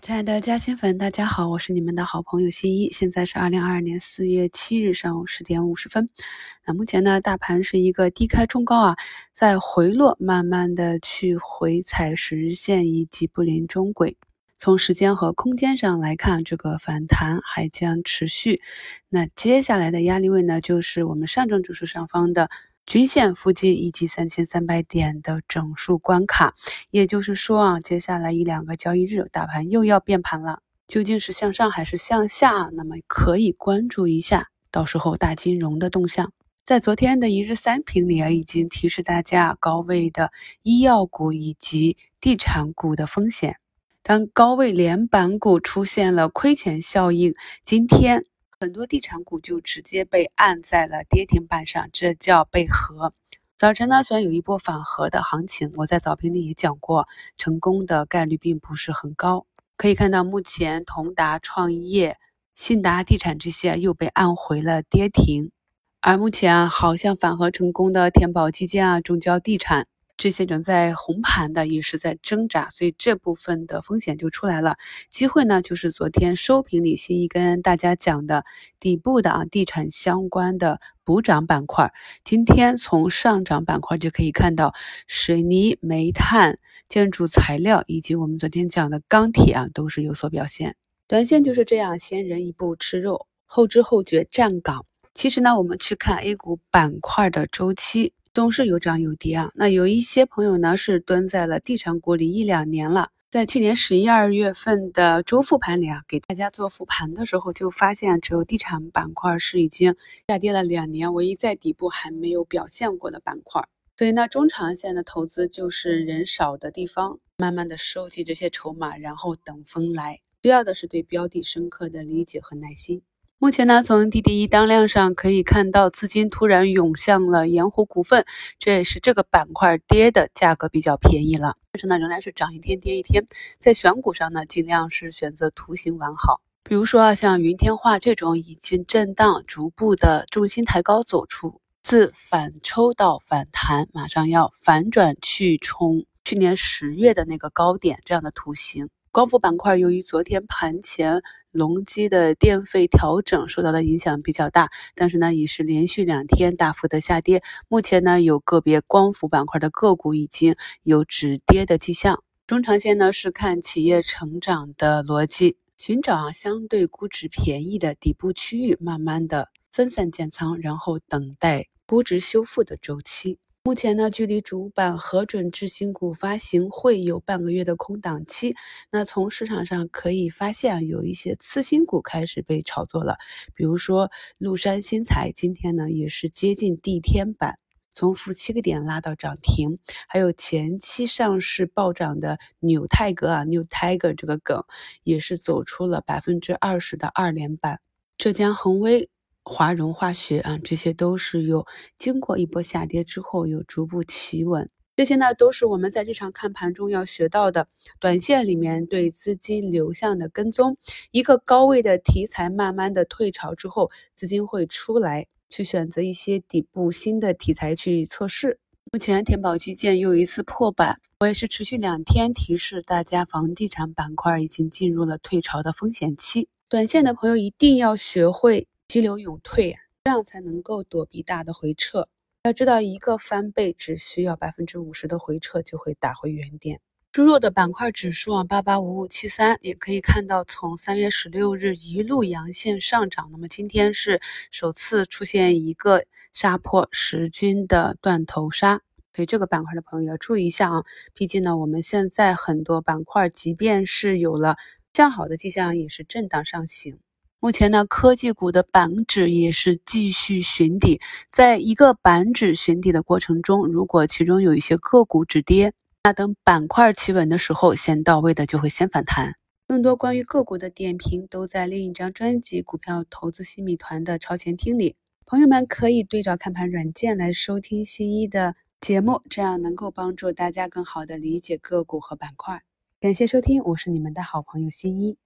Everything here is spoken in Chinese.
亲爱的嘉兴粉，大家好，我是你们的好朋友新一。现在是二零二二年四月七日上午十点五十分。那目前呢，大盘是一个低开冲高啊，在回落，慢慢的去回踩十日线以及布林中轨。从时间和空间上来看，这个反弹还将持续。那接下来的压力位呢，就是我们上证指数上方的。均线附近以及三千三百点的整数关卡，也就是说啊，接下来一两个交易日，大盘又要变盘了，究竟是向上还是向下？那么可以关注一下，到时候大金融的动向。在昨天的一日三评里啊，已经提示大家高位的医药股以及地产股的风险。当高位连板股出现了亏钱效应，今天。很多地产股就直接被按在了跌停板上，这叫被合。早晨呢，虽然有一波反合的行情，我在早评里也讲过，成功的概率并不是很高。可以看到，目前同达创业、信达地产这些又被按回了跌停，而目前啊，好像反合成功的天宝基建啊、中交地产。这些仍在红盘的也是在挣扎，所以这部分的风险就出来了。机会呢，就是昨天收评里新一跟大家讲的底部的啊地产相关的补涨板块。今天从上涨板块就可以看到，水泥、煤炭、建筑材料以及我们昨天讲的钢铁啊，都是有所表现。短线就是这样，先人一步吃肉，后知后觉站岗。其实呢，我们去看 A 股板块的周期。总是有涨有跌啊。那有一些朋友呢是蹲在了地产股里一两年了，在去年十一二月份的周复盘里啊，给大家做复盘的时候就发现，只有地产板块是已经下跌了两年，唯一在底部还没有表现过的板块。所以呢，中长线的投资就是人少的地方，慢慢的收集这些筹码，然后等风来。需要的是对标的深刻的理解和耐心。目前呢，从滴滴一当量上可以看到，资金突然涌向了盐湖股份，这也是这个板块跌的价格比较便宜了。但是呢，仍然是涨一天跌一天。在选股上呢，尽量是选择图形完好，比如说啊，像云天化这种已经震荡逐步的重心抬高走出，自反抽到反弹，马上要反转去冲去年十月的那个高点这样的图形。光伏板块由于昨天盘前。隆基的电费调整受到的影响比较大，但是呢，已是连续两天大幅的下跌。目前呢，有个别光伏板块的个股已经有止跌的迹象。中长线呢，是看企业成长的逻辑，寻找相对估值便宜的底部区域，慢慢的分散建仓，然后等待估值修复的周期。目前呢，距离主板核准制新股发行会有半个月的空档期。那从市场上可以发现，有一些次新股开始被炒作了，比如说麓山新材，今天呢也是接近地天板，从负七个点拉到涨停。还有前期上市暴涨的纽泰格啊，New Tiger 这个梗也是走出了百分之二十的二连板。浙江恒威。华融化学啊，这些都是有经过一波下跌之后有逐步企稳，这些呢都是我们在日常看盘中要学到的。短线里面对资金流向的跟踪，一个高位的题材慢慢的退潮之后，资金会出来去选择一些底部新的题材去测试。目前天宝基建又一次破板，我也是持续两天提示大家，房地产板块已经进入了退潮的风险期，短线的朋友一定要学会。急流勇退，这样才能够躲避大的回撤。要知道，一个翻倍只需要百分之五十的回撤就会打回原点。猪肉的板块指数啊，八八五五七三，也可以看到从三月十六日一路阳线上涨，那么今天是首次出现一个杀破十均的断头杀，所以这个板块的朋友要注意一下啊。毕竟呢，我们现在很多板块即便是有了向好的迹象，也是震荡上行。目前呢，科技股的板指也是继续寻底，在一个板指寻底的过程中，如果其中有一些个股止跌，那等板块企稳的时候，先到位的就会先反弹。更多关于个股的点评都在另一张专辑《股票投资新米团》的超前听里，朋友们可以对照看盘软件来收听新一的节目，这样能够帮助大家更好的理解个股和板块。感谢收听，我是你们的好朋友新一。